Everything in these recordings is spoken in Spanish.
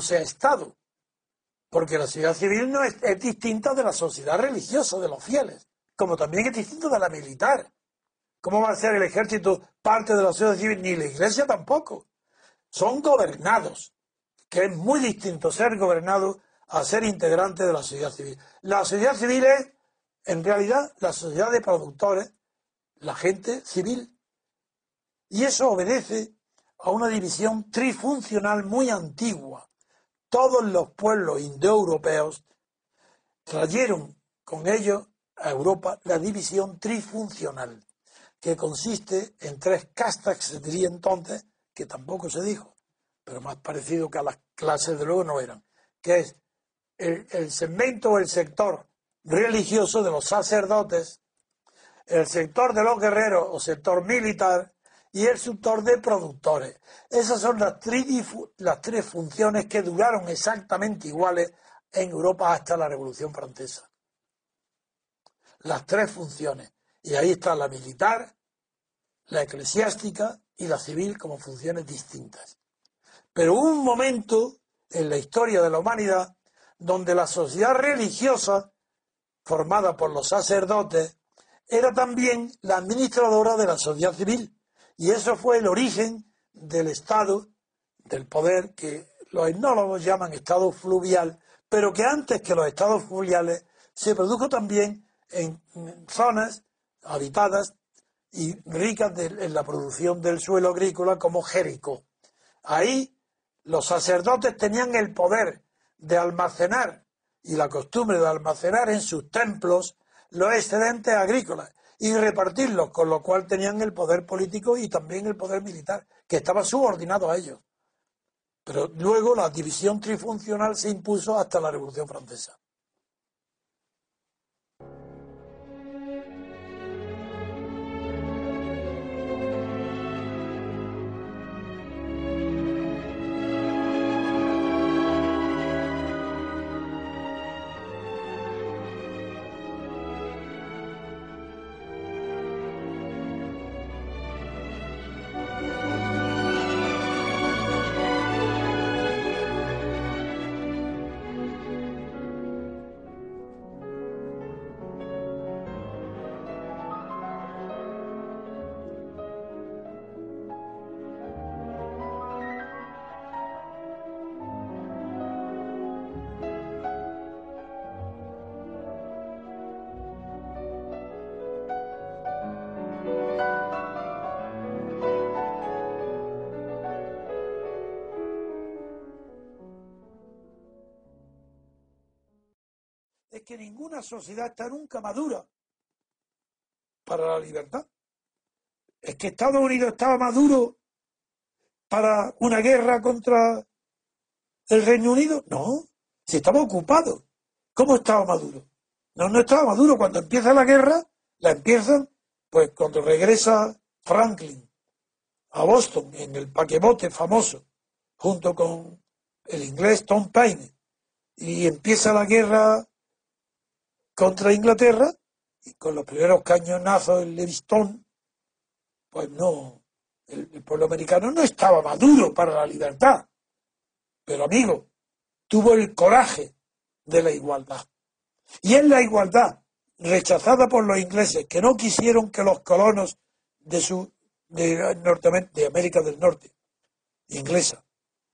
Sea Estado, porque la sociedad civil no es, es distinta de la sociedad religiosa, de los fieles, como también es distinta de la militar. ¿Cómo va a ser el ejército parte de la sociedad civil? Ni la iglesia tampoco. Son gobernados, que es muy distinto ser gobernado a ser integrante de la sociedad civil. La sociedad civil es, en realidad, la sociedad de productores, la gente civil. Y eso obedece a una división trifuncional muy antigua. Todos los pueblos indoeuropeos trajeron con ellos a Europa la división trifuncional, que consiste en tres castas que se diría entonces, que tampoco se dijo, pero más parecido que a las clases de luego no eran, que es el, el segmento o el sector religioso de los sacerdotes, el sector de los guerreros o sector militar y el sector de productores. Esas son las, las tres funciones que duraron exactamente iguales en Europa hasta la Revolución Francesa. Las tres funciones. Y ahí está la militar, la eclesiástica y la civil como funciones distintas. Pero hubo un momento en la historia de la humanidad donde la sociedad religiosa, formada por los sacerdotes, era también la administradora de la sociedad civil. Y eso fue el origen del Estado, del poder que los etnólogos llaman Estado fluvial, pero que antes que los estados fluviales se produjo también en zonas habitadas y ricas en la producción del suelo agrícola como Jericó. Ahí los sacerdotes tenían el poder de almacenar y la costumbre de almacenar en sus templos los excedentes agrícolas y repartirlos, con lo cual tenían el poder político y también el poder militar, que estaba subordinado a ellos. Pero luego la división trifuncional se impuso hasta la Revolución Francesa. Que ninguna sociedad está nunca madura para la libertad. Es que Estados Unidos estaba maduro para una guerra contra el Reino Unido. No, si estaba ocupado. ¿Cómo estaba maduro? No, no estaba maduro. Cuando empieza la guerra, la empiezan, pues cuando regresa Franklin a Boston en el paquebote famoso, junto con el inglés Tom Paine, y empieza la guerra contra Inglaterra y con los primeros cañonazos en Levistón, pues no, el, pueblo americano no estaba maduro para la libertad, pero amigo, tuvo el coraje de la igualdad. Y es la igualdad rechazada por los ingleses que no quisieron que los colonos de su de, de América del Norte inglesa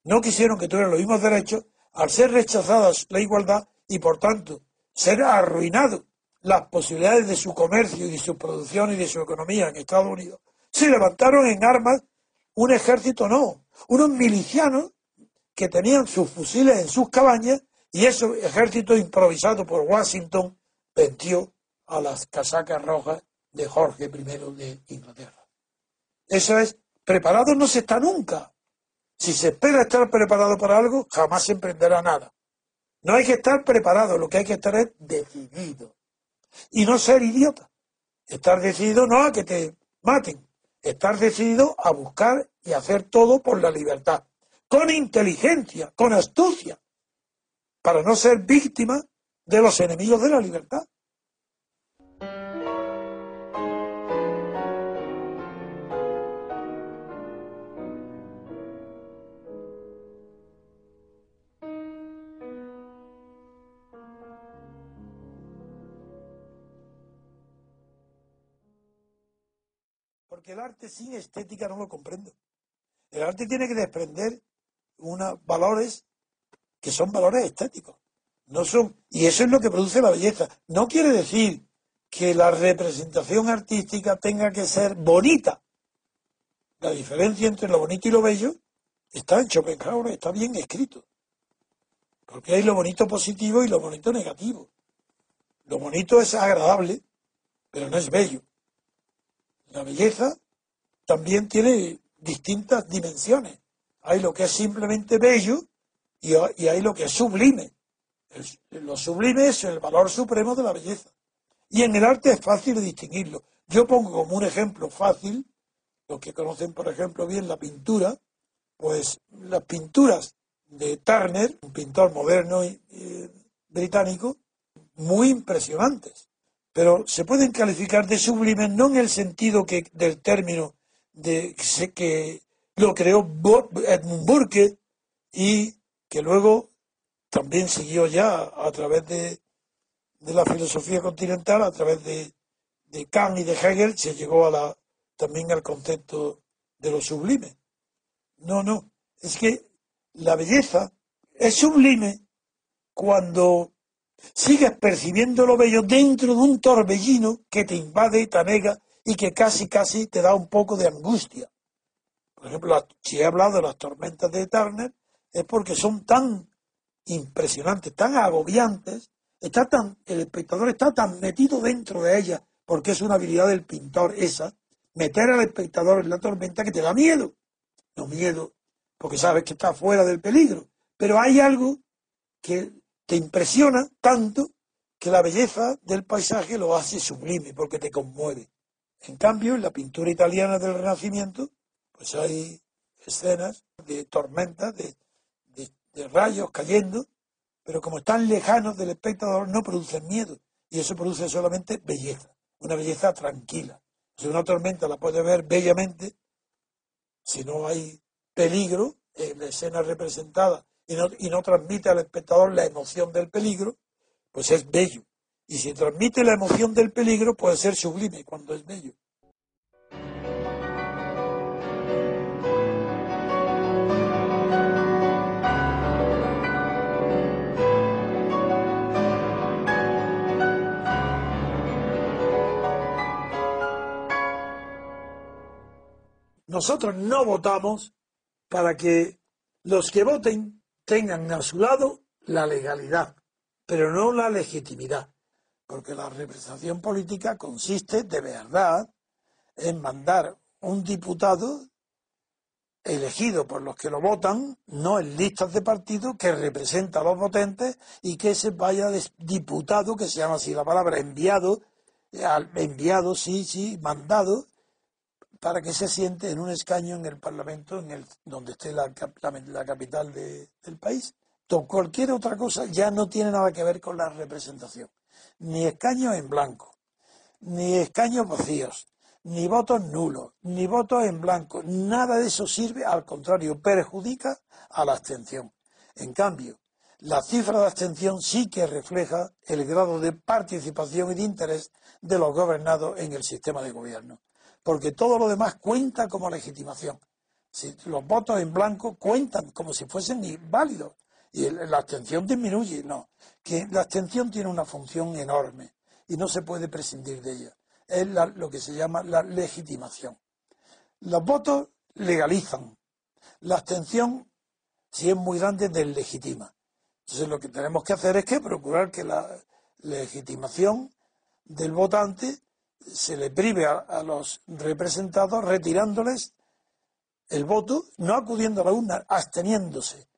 no quisieron que tuvieran los mismos derechos al ser rechazadas la igualdad y por tanto ser arruinado las posibilidades de su comercio y de su producción y de su economía en Estados Unidos, se levantaron en armas un ejército, no, unos milicianos que tenían sus fusiles en sus cabañas y ese ejército improvisado por Washington venció a las casacas rojas de Jorge I de Inglaterra. Eso es, preparado no se está nunca. Si se espera estar preparado para algo, jamás se emprenderá nada. No hay que estar preparado, lo que hay que estar es decidido. Y no ser idiota. Estar decidido no a que te maten, estar decidido a buscar y hacer todo por la libertad, con inteligencia, con astucia, para no ser víctima de los enemigos de la libertad. El arte sin estética no lo comprendo. El arte tiene que desprender unos valores que son valores estéticos. No son, y eso es lo que produce la belleza. No quiere decir que la representación artística tenga que ser bonita. La diferencia entre lo bonito y lo bello está en Schopenhauer, está bien escrito. Porque hay lo bonito positivo y lo bonito negativo. Lo bonito es agradable, pero no es bello. La belleza también tiene distintas dimensiones. Hay lo que es simplemente bello y, hay lo que es sublime. lo sublime es el valor supremo de la belleza. Y en el arte es fácil distinguirlo. Yo pongo como un ejemplo fácil, los que conocen, por ejemplo, bien la pintura, pues las pinturas de Turner, un pintor moderno y, británico, muy impresionantes. Pero se pueden calificar de sublimes no en el sentido que del término de que lo creó Edmund Burke y que luego también siguió ya a través de, la filosofía continental, a través de, de, Kant y de Hegel, se llegó a la, también al concepto de lo sublime. No, no, es que la belleza es sublime cuando sigues percibiendo lo bello dentro de un torbellino que te invade y te anega y que casi, casi te da un poco de angustia. Por ejemplo, si he hablado de las tormentas de Turner, es porque son tan impresionantes, tan agobiantes, está tan, el espectador está tan metido dentro de ellas, porque es una habilidad del pintor esa, meter al espectador en la tormenta que te da miedo. No miedo, porque sabes que está fuera del peligro. Pero hay algo que te impresiona tanto que la belleza del paisaje lo hace sublime, porque te conmueve. En cambio, en la pintura italiana del Renacimiento, pues hay escenas de tormentas, de, rayos cayendo, pero como están lejanos del espectador no producen miedo y eso produce solamente belleza, una belleza tranquila. Si una tormenta la puede ver bellamente, si no hay peligro en la escena representada y no, y no transmite al espectador la emoción del peligro, pues es bello. Y si transmite la emoción del peligro, puede ser sublime cuando es bello. Nosotros no votamos para que los que voten tengan a su lado la legalidad, pero no la legitimidad, porque la representación política consiste de verdad en mandar un diputado elegido por los que lo votan, no en listas de partido, que representa a los votentes y que se vaya diputado, que se llama así la palabra, enviado, enviado, sí, sí, mandado, para que se siente en un escaño en el Parlamento, en el, donde esté la, la, capital del país. cualquier otra cosa ya no tiene nada que ver con la representación. Ni escaños en blanco, ni escaños vacíos, ni votos nulos, ni votos en blanco. Nada de eso sirve, al contrario, perjudica a la abstención. En cambio, la cifra de abstención sí que refleja el grado de participación y de interés de los gobernados en el sistema de gobierno porque todo lo demás cuenta como legitimación. Si los votos en blanco cuentan como si fuesen válidos y la abstención disminuye, no, que la abstención tiene una función enorme y no se puede prescindir de ella. Es lo que se llama la legitimación. Los votos legalizan. La abstención, si es muy grande, deslegitima. Entonces lo que tenemos que hacer es que procurar que la legitimación del votante se le prive a, los representados retirándoles el voto, no acudiendo a la urna, absteniéndose.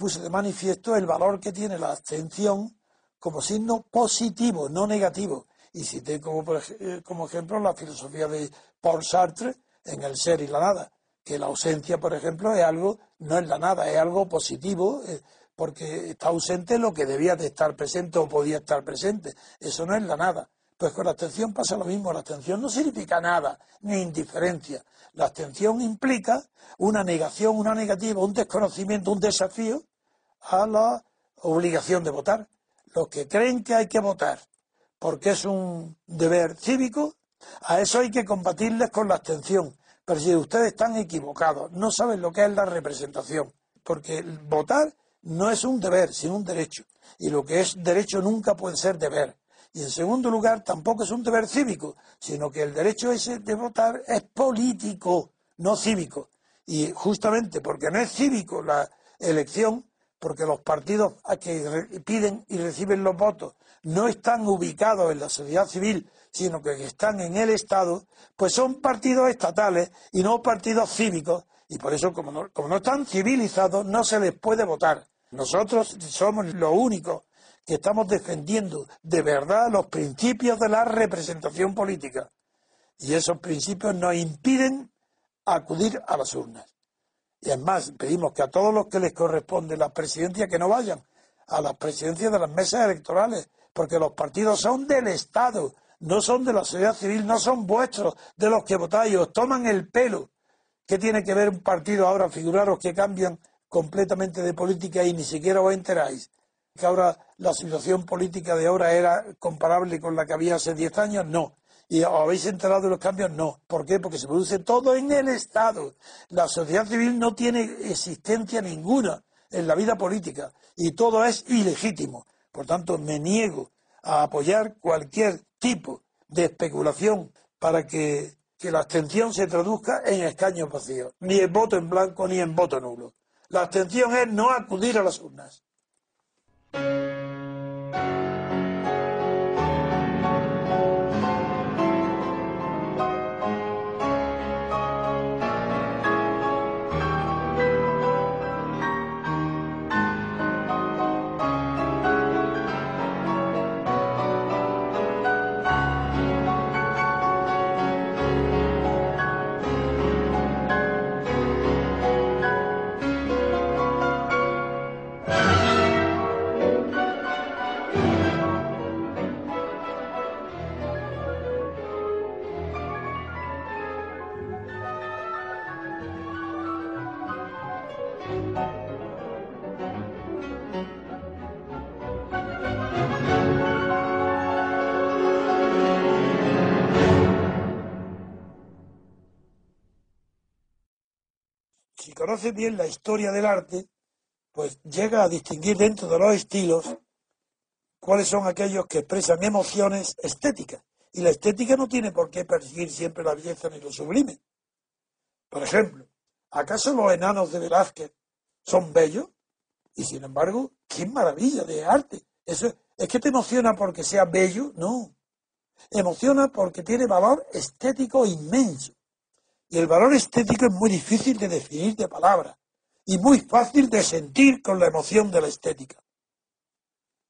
Puse de manifiesto el valor que tiene la abstención como signo positivo, no negativo. Y cité como, eh, como ejemplo la filosofía de Paul Sartre en El ser y la nada, que la ausencia, por ejemplo, es algo, no es la nada, es algo positivo, eh, porque está ausente lo que debía de estar presente o podía estar presente. Eso no es la nada. Pues con la abstención pasa lo mismo. La abstención no significa nada, ni indiferencia. La abstención implica una negación, una negativa, un desconocimiento, un desafío a la obligación de votar. Los que creen que hay que votar porque es un deber cívico, a eso hay que combatirles con la abstención. Pero si ustedes están equivocados, no saben lo que es la representación, porque votar no es un deber, sino un derecho. Y lo que es derecho nunca puede ser deber. Y en segundo lugar, tampoco es un deber cívico, sino que el derecho ese de votar es político, no cívico. Y justamente porque no es cívico la elección, porque los partidos a que piden y reciben los votos no están ubicados en la sociedad civil, sino que están en el Estado, pues son partidos estatales y no partidos cívicos. Y por eso, como no, como no están civilizados, no se les puede votar. Nosotros somos los únicos que estamos defendiendo de verdad los principios de la representación política. Y esos principios nos impiden acudir a las urnas. Y además, pedimos que a todos los que les corresponde la presidencia que no vayan a las presidencias de las mesas electorales, porque los partidos son del Estado, no son de la sociedad civil, no son vuestros, de los que votáis, os toman el pelo. ¿Qué tiene que ver un partido ahora? Figuraros que cambian completamente de política y ni siquiera os enteráis que ahora la situación política de ahora era comparable con la que había hace 10 años, no. ¿Y habéis enterado de los cambios? No. ¿Por qué? Porque se produce todo en el Estado. La sociedad civil no tiene existencia ninguna en la vida política y todo es ilegítimo. Por tanto, me niego a apoyar cualquier tipo de especulación para que, que la abstención se traduzca en escaños vacíos, ni en voto en blanco ni en voto nulo. La abstención es no acudir a las urnas. Conoce bien la historia del arte, pues llega a distinguir dentro de los estilos cuáles son aquellos que expresan emociones estéticas. Y la estética no tiene por qué perseguir siempre la belleza ni lo sublime. Por ejemplo, ¿acaso los enanos de Velázquez son bellos? Y sin embargo, qué maravilla de arte. Eso es que te emociona porque sea bello, no. Emociona porque tiene valor estético inmenso. Y el valor estético es muy difícil de definir de palabra y muy fácil de sentir con la emoción de la estética.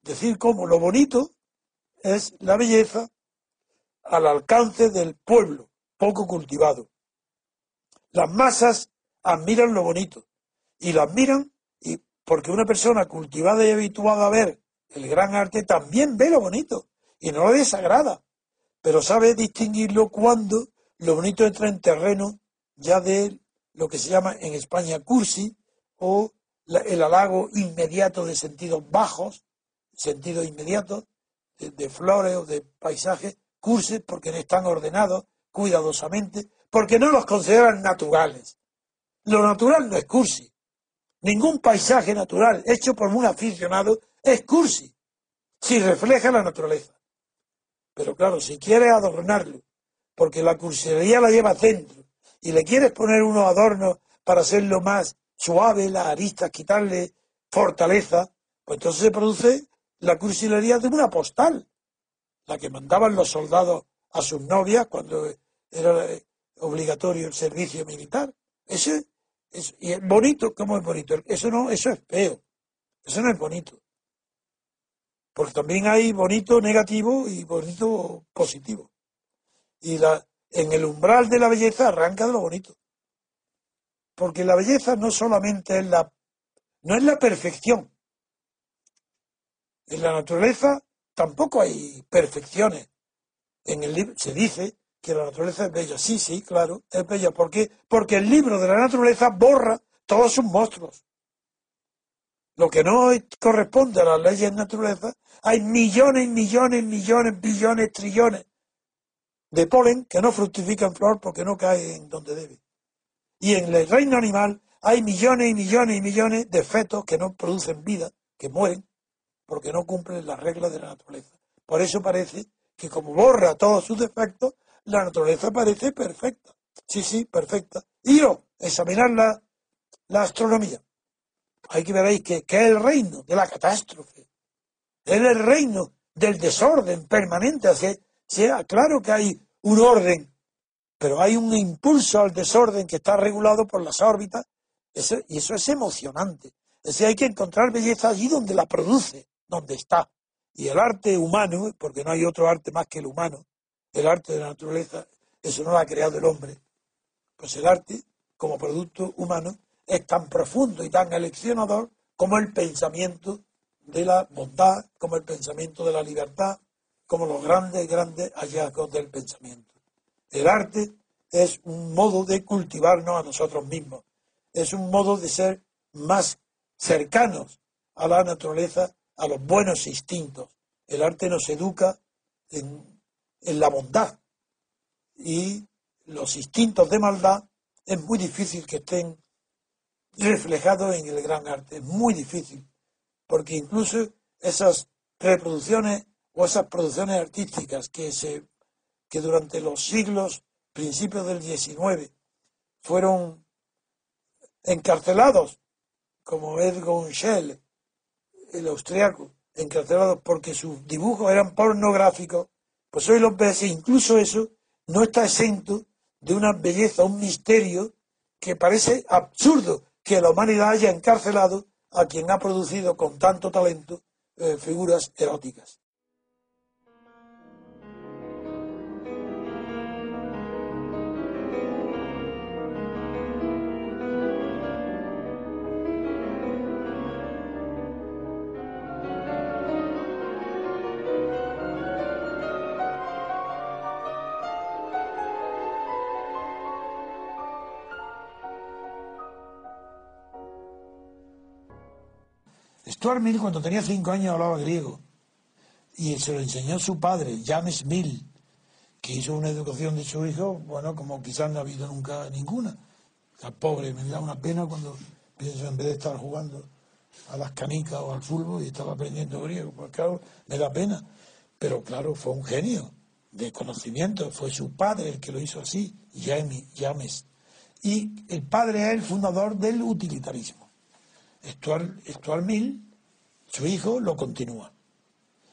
Decir cómo lo bonito es la belleza al alcance del pueblo, poco cultivado. Las masas admiran lo bonito y lo admiran y porque una persona cultivada y habituada a ver el gran arte también ve lo bonito y no le desagrada, pero sabe distinguirlo cuando lo bonito entra en terreno ya de lo que se llama en España cursi o el halago inmediato de sentidos bajos, sentido inmediato, de, flores o de paisajes, cursi porque no están ordenados cuidadosamente, porque no los consideran naturales. Lo natural no es cursi. Ningún paisaje natural hecho por un aficionado es cursi, si refleja la naturaleza. Pero claro, si quieres adornarlo, porque la cursilería la lleva dentro, y le quieres poner unos adornos para hacerlo más suave, las aristas, quitarle fortaleza, pues entonces se produce la cursilería de una postal, la que mandaban los soldados a sus novias cuando era obligatorio el servicio militar. Ese es, y es bonito, ¿cómo es bonito? Eso no, eso es feo. Eso no es bonito. Porque también hay bonito negativo y bonito positivo. Y la, en el umbral de la belleza arranca de lo bonito. Porque la belleza no solamente es la, no es la perfección. En la naturaleza tampoco hay perfecciones. En el libro se dice que la naturaleza es bella. Sí, sí, claro, es bella. ¿Por qué? Porque el libro de la naturaleza borra todos sus monstruos. Lo que no corresponde a las leyes de naturaleza, hay millones, millones, millones, billones, trillones de polen que no fructifica en flor porque no cae en donde debe. Y en el reino animal hay millones y millones y millones de fetos que no producen vida, que mueren, porque no cumplen las reglas de la naturaleza. Por eso parece que como borra todos sus defectos, la naturaleza parece perfecta. Sí, sí, perfecta. Y yo, examinar la, astronomía. Hay que ver ahí que, que, es el reino de la catástrofe. Es el reino del desorden permanente. Así, sea claro que hay un orden, pero hay un impulso al desorden que está regulado por las órbitas, y eso es emocionante. Es decir, hay que encontrar belleza allí donde la produce, donde está. Y el arte humano, porque no hay otro arte más que el humano, el arte de la naturaleza, eso no lo ha creado el hombre. Pues el arte, como producto humano, es tan profundo y tan eleccionador como el pensamiento de la bondad, como el pensamiento de la libertad, como los grandes, grandes hallazgos del pensamiento. El arte es un modo de cultivarnos a nosotros mismos, es un modo de ser más cercanos a la naturaleza, a los buenos instintos. El arte nos educa en, la bondad y los instintos de maldad es muy difícil que estén reflejados en el gran arte, es muy difícil, porque incluso esas reproducciones o esas producciones artísticas que, se, que durante los siglos, principios del XIX, fueron encarcelados, como Edgar Schell, el austriaco, encarcelados porque sus dibujos eran pornográficos, pues hoy los ves e incluso eso no está exento de una belleza, un misterio que parece absurdo que la humanidad haya encarcelado a quien ha producido con tanto talento eh, figuras eróticas. Stuart Mill, cuando tenía cinco años, hablaba griego. Y se lo enseñó su padre, James Mill, que hizo una educación de su hijo, bueno, como quizás no ha habido nunca ninguna. Está pobre, me da una pena cuando pienso en vez de estar jugando a las canicas o al fútbol y estaba aprendiendo griego. Pues claro, me da pena. Pero claro, fue un genio de conocimiento, fue su padre el que lo hizo así, James. Y el padre es el fundador del utilitarismo. Stuart Mill su hijo lo continúa.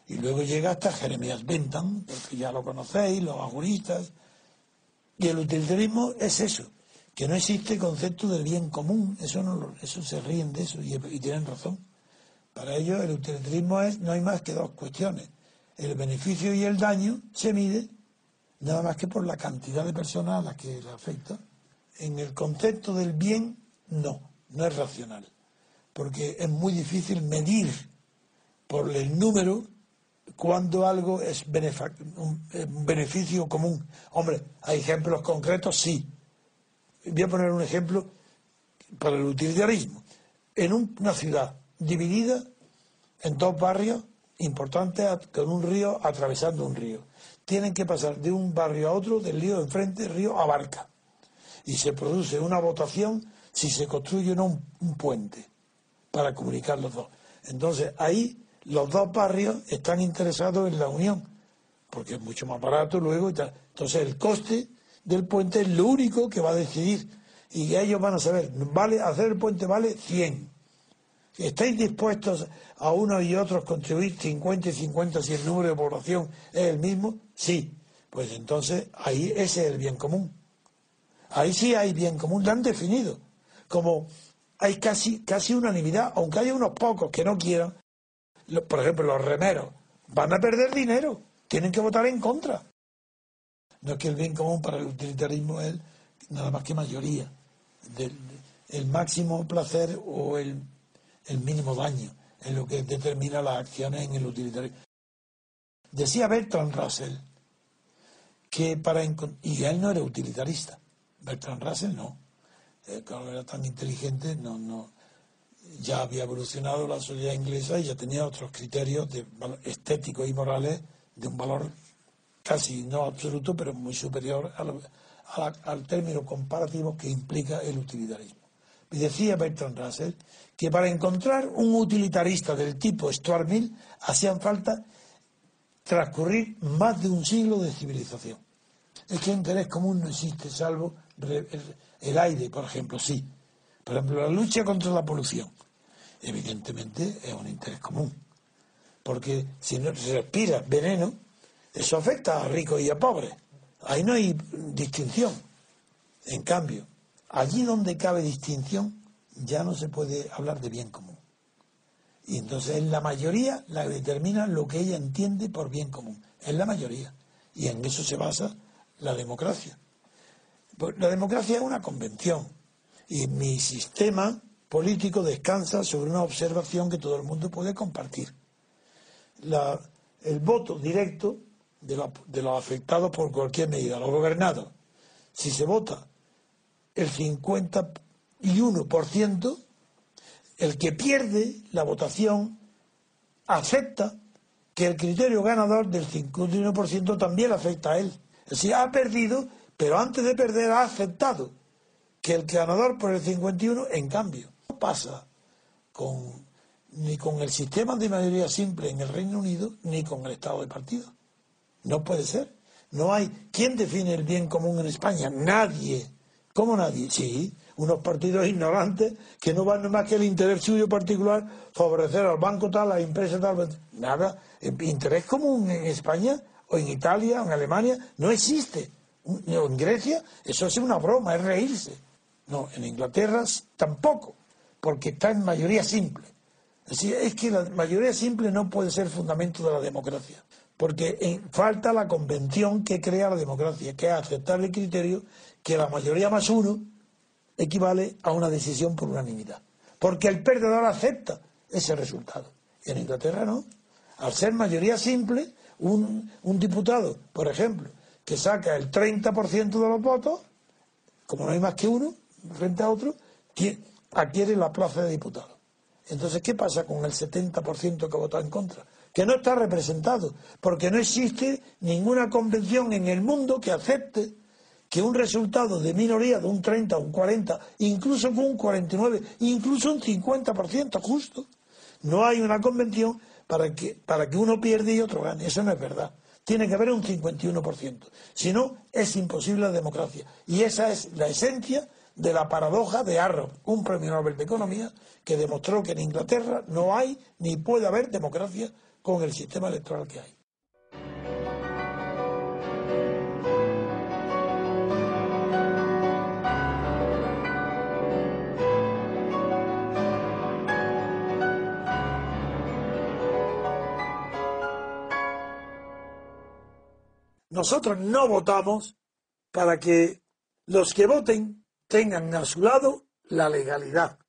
Y luego llega hasta Jeremías Bentham, que ya lo conocéis, los agonistas. Y el utilitarismo es eso, que no existe concepto del bien común, eso no eso se ríen de eso y, y tienen razón. Para ellos el utilitarismo es, no hay más que dos cuestiones. El beneficio y el daño se mide nada más que por la cantidad de personas a las que le afecta. En el concepto del bien, no, no es racional porque es muy difícil medir por el número cuando algo es un beneficio común. Hombre, ¿hay ejemplos concretos? Sí. Voy a poner un ejemplo para el utilitarismo. En una ciudad dividida en dos barrios importantes con un río atravesando un río. Tienen que pasar de un barrio a otro, del río de enfrente, río abarca. Y se produce una votación si se construye un puente para comunicar los dos. Entonces, ahí los dos barrios están interesados en la unión, porque es mucho más barato luego y tal. Entonces el coste del puente es lo único que va a decidir y ellos van a saber, vale hacer el puente vale 100. ¿Estáis dispuestos a unos y otros contribuir 50 y 50 si el número de población es el mismo? Sí. Pues entonces ahí ese es el bien común. Ahí sí hay bien común, lo han definido. Como hay casi, casi unanimidad, aunque haya unos pocos que no quieran, por ejemplo los remeros, van a perder dinero, tienen que votar en contra. No es que el bien común para el utilitarismo es nada más que mayoría, del, el máximo placer o el, el mínimo daño, en lo que determina las acciones en el utilitarismo. Decía Bertrand Russell que para y él no era utilitarista, Bertrand Russell no, eh, claro, era tan inteligente, no, no, ya había evolucionado la sociedad inglesa y ya tenía otros criterios de, estéticos y morales de un valor casi no absoluto, pero muy superior al término comparativo que implica el utilitarismo. Y decía Bertrand Russell que para encontrar un utilitarista del tipo Stuart Mill hacían falta transcurrir más de un siglo de civilización. Es que interés común no existe, salvo el aire, por ejemplo, sí. Por ejemplo, la lucha contra la polución, evidentemente es un interés común. Porque si no se respira veneno, eso afecta a ricos y a pobres. Ahí no hay distinción. En cambio, allí donde cabe distinción, ya no se puede hablar de bien común. Y entonces es la mayoría la que determina lo que ella entiende por bien común. Es la mayoría. Y en eso se basa la democracia. Pues la democracia es una convención. Y mi sistema político descansa sobre una observación que todo el mundo puede compartir. el voto directo de, los afectados por cualquier medida, los gobernados. Si se vota el 51%, el que pierde la votación acepta que el criterio ganador del 51% también afecta a él. Es decir, ha perdido, pero antes de perder ha aceptado que el ganador por el 51, en cambio, no pasa con, ni con el sistema de mayoría simple en el Reino Unido, ni con el Estado de partido. No puede ser. No hay. ¿Quién define el bien común en España? Nadie. ¿Cómo nadie? Sí, unos partidos ignorantes que no van más que el interés suyo particular, favorecer al banco tal, a la empresa tal. Nada. Interés común en España o en Italia o en Alemania no existe. En Grecia, eso es una broma, es reírse. No, en Inglaterra tampoco, porque está en mayoría simple. Es decir, es que la mayoría simple no puede ser fundamento de la democracia porque falta la convención que crea la democracia, que es aceptar el criterio que la mayoría más uno equivale a una decisión por unanimidad. Porque el perdedor acepta ese resultado. Y en Inglaterra no. Al ser mayoría simple, un diputado, por ejemplo, que saca el 30% de los votos, como no hay más que uno frente a otro, adquiere la plaza de diputado. Entonces, ¿qué pasa con el 70% que vota en contra? que no está representado, porque no existe ninguna convención en el mundo que acepte que un resultado de minoría de un 30, un 40, incluso con un 49, incluso un 50% justo, no hay una convención para que, para que uno pierda y otro gane. Eso no es verdad. Tiene que haber un 51%. Si no, es imposible la democracia. Y esa es la esencia de la paradoja de Arrow, un premio Nobel de Economía que demostró que en Inglaterra no hay ni puede haber democracia con el sistema electoral que hay. Nosotros no votamos para que los que voten tengan a su lado la legalidad,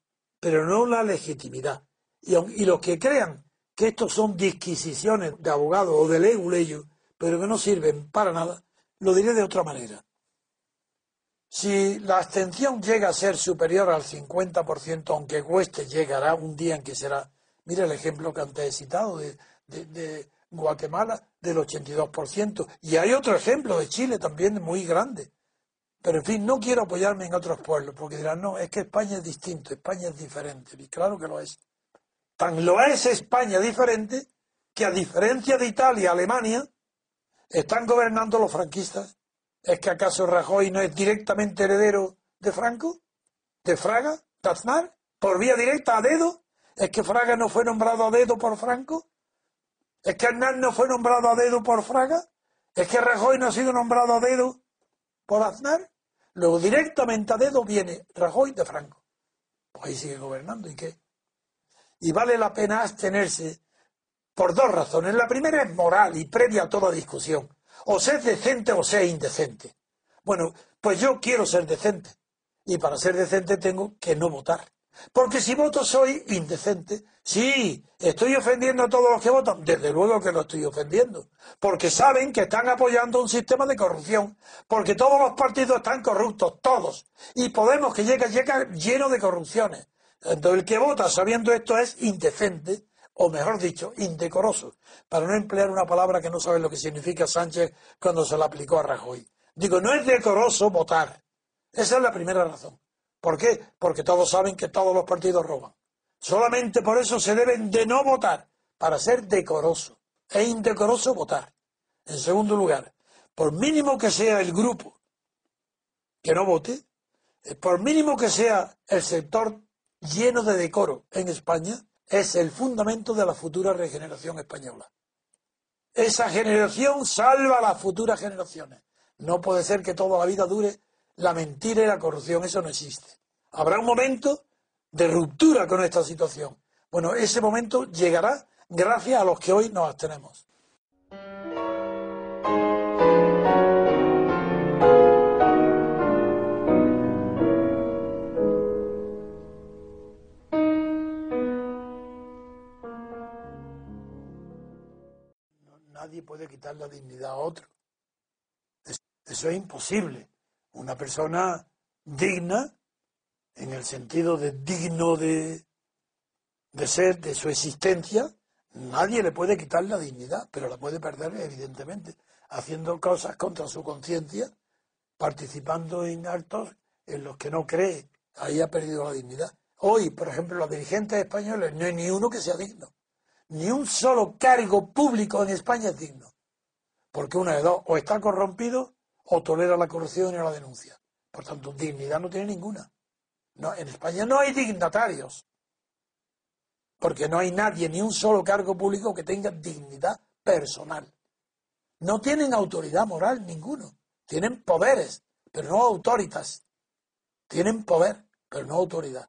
pero no la legitimidad. Y, los que crean que estos son disquisiciones de abogados o de leyes, pero que no sirven para nada, lo diré de otra manera. Si la abstención llega a ser superior al 50%, aunque cueste, llegará un día en que será. Mira el ejemplo que antes he citado de Guatemala, del 82%. Y hay otro ejemplo de Chile también muy grande. Pero en fin, no quiero apoyarme en otros pueblos, porque dirán, no, es que España es distinto, España es diferente. Y claro que lo es. Tan lo es España diferente que a diferencia de Italia, Alemania, ¿Están gobernando los franquistas? ¿Es que acaso Rajoy no es directamente heredero de Franco? ¿De Fraga? ¿De Aznar? ¿Por vía directa a dedo? ¿Es que Fraga no fue nombrado a dedo por Franco? ¿Es que Aznar no fue nombrado a dedo por Fraga? ¿Es que Rajoy no ha sido nombrado a dedo por Aznar? Luego directamente a dedo viene Rajoy de Franco. Pues ahí sigue gobernando. ¿Y qué? Y vale la pena abstenerse por dos razones. La primera es moral y previa a toda discusión. O ser decente o ser indecente. Bueno, pues yo quiero ser decente. Y para ser decente tengo que no votar. Porque si voto soy indecente. Sí, estoy ofendiendo a todos los que votan. Desde luego que lo estoy ofendiendo. Porque saben que están apoyando un sistema de corrupción. Porque todos los partidos están corruptos, todos. Y Podemos que llega, llega lleno de corrupciones. Entonces el que vota sabiendo esto es indecente, o mejor dicho, indecoroso. Para no emplear una palabra que no sabe lo que significa Sánchez cuando se la aplicó a Rajoy. Digo, no es decoroso votar. Esa es la primera razón. ¿Por qué? Porque todos saben que todos los partidos roban. Solamente por eso se deben de no votar, para ser decoroso. Es indecoroso votar. En segundo lugar, por mínimo que sea el grupo que no vote, eh, por mínimo que sea el sector lleno de decoro en España, es el fundamento de la futura regeneración española. Esa generación salva a las futuras generaciones. No puede ser que toda la vida dure la mentira y la corrupción, eso no existe. Habrá un momento de ruptura con esta situación. Bueno, ese momento llegará gracias a los que hoy nos abstenemos. Nadie puede quitar la dignidad a otro. Eso es imposible una persona digna, en el sentido de digno de, de ser, de su existencia, nadie le puede quitar la dignidad, pero la puede perder evidentemente, haciendo cosas contra su conciencia, participando en actos en los que no cree, ahí ha perdido la dignidad. Hoy, por ejemplo, los dirigentes españoles no hay ni uno que sea digno. Ni un solo cargo público en España es digno. Porque una de dos, o está corrompido o tolera la corrupción y la denuncia. Por tanto, dignidad no tiene ninguna. No, en España no hay dignatarios, porque no hay nadie, ni un solo cargo público que tenga dignidad personal. No tienen autoridad moral ninguno. Tienen poderes, pero no autoritas. Tienen poder, pero no autoridad.